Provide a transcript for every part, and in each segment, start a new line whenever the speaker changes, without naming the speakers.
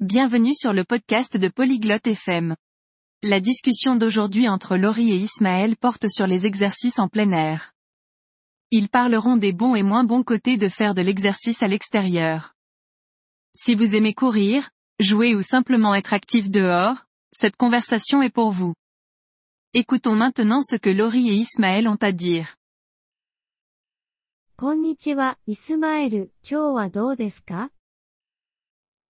Bienvenue sur le podcast de Polyglotte FM. La discussion d'aujourd'hui entre Laurie et Ismaël porte sur les exercices en plein air. Ils parleront des bons et moins bons côtés de faire de l'exercice à l'extérieur. Si vous aimez courir, jouer ou simplement être actif dehors, cette conversation est pour vous. Écoutons maintenant ce que Laurie et Ismaël ont à dire.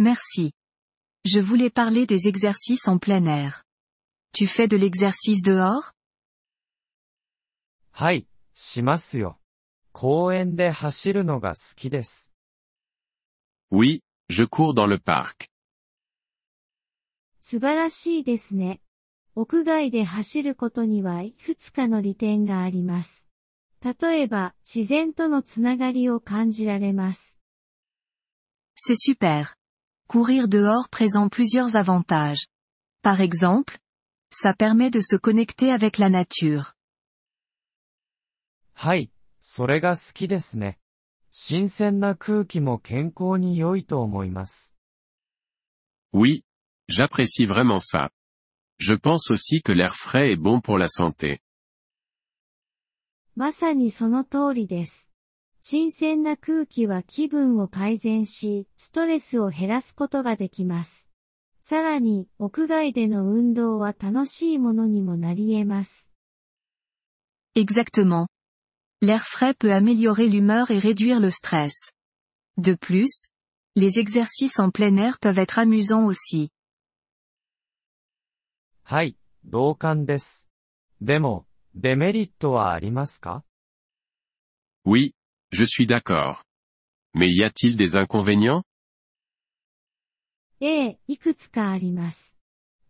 Merci. Je voulais parler des exercices en plein air. Tu fais de l'exercice dehors
はい、しますよ。公園で走るのが好きです。
Oui, je cours dans le parc.
素晴らしいですね。屋外で走ることにはいくつかの利点があります。例えば、自然とのつながりを感じられます。
C'est super. Courir dehors présente plusieurs avantages. Par exemple, ça permet de se connecter avec la nature.
はい、それが好きですね。新鮮な空気も健康に良いと思います。
Oui, j'apprécie vraiment ça. Je pense aussi que l'air frais est bon pour la santé.
まさにその通りです。 新鮮な空気は気分を改善し、ストレスを減らすことができます。さらに、屋外での運動は楽しいものにもなり得ます。
Exactement. L'air frais peut améliorer l'humeur et réduire le stress. De plus, les exercices en plein air peuvent être amusants aussi.
はい、同感です。でも、デメリットはありますか
Oui, je suis d'accord. Mais y a-t-il des inconvénients
ええ、いくつかあります。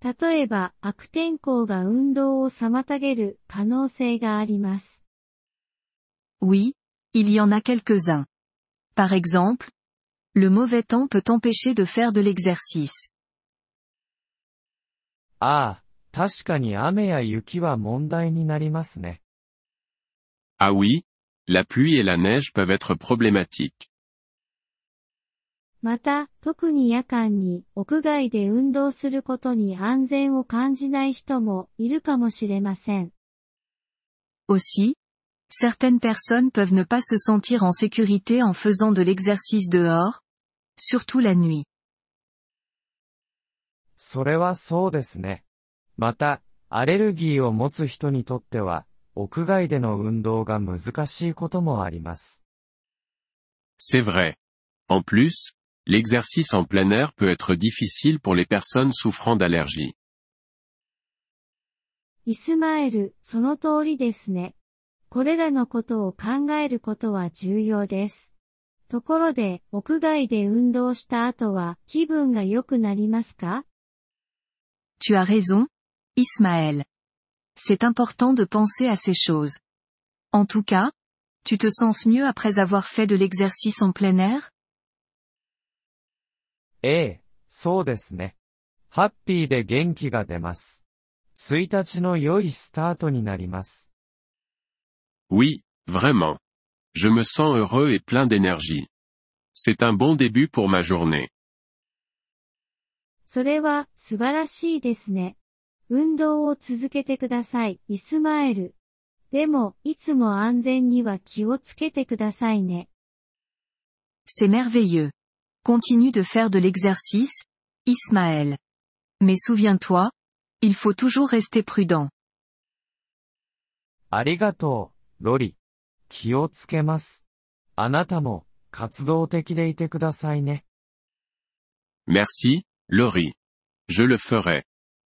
例えば、悪天候が運動を妨げる可能性があります。
Oui, il y en a quelques-uns. Par exemple, le mauvais temps peut empêcher de faire de l'exercice.
ああ、確かに雨や雪は問題になりますね。
Ah oui, la pluie et la neige peuvent être problématiques.
また、特に夜間に屋外で運動することに安全を感じない人もいるかもしれません。
Aussi, certaines personnes peuvent ne pas se sentir en sécurité en faisant de l'exercice dehors, surtout la nuit.
それはそうですね。また、アレルギーを持つ人にとっては、 屋外での運動が難しいこともあります。
C'est vrai. En plus, l'exercice en plein air peut être difficile pour les personnes souffrant d'allergies.
イスマエル、その通りですね。これらのことを考えることは重要です。ところで、屋外で運動した後は気分が良くなりますか
Tu as raison, Ismaël. C'est important de penser à ces choses. En tout cas, tu te sens mieux après avoir fait de l'exercice en plein air
ええ、そうですね。ハッピーで元気が出ます。1日の良いスタートになります。
Oui, vraiment. Je me sens heureux et plein d'énergie. C'est un bon début pour ma journée.
それは素晴らしいですね。 運動を続けてください、イスマエル。でも、いつも安全には気をつけてくださいね。
C'est merveilleux. Continue de faire de l'exercice, Ismaël. Mais souviens-toi, il faut toujours rester prudent.
ありがとう、ロリ。気をつけます。あなたも、活動的でいてくださいね。
Merci, Laurie. Je le ferai.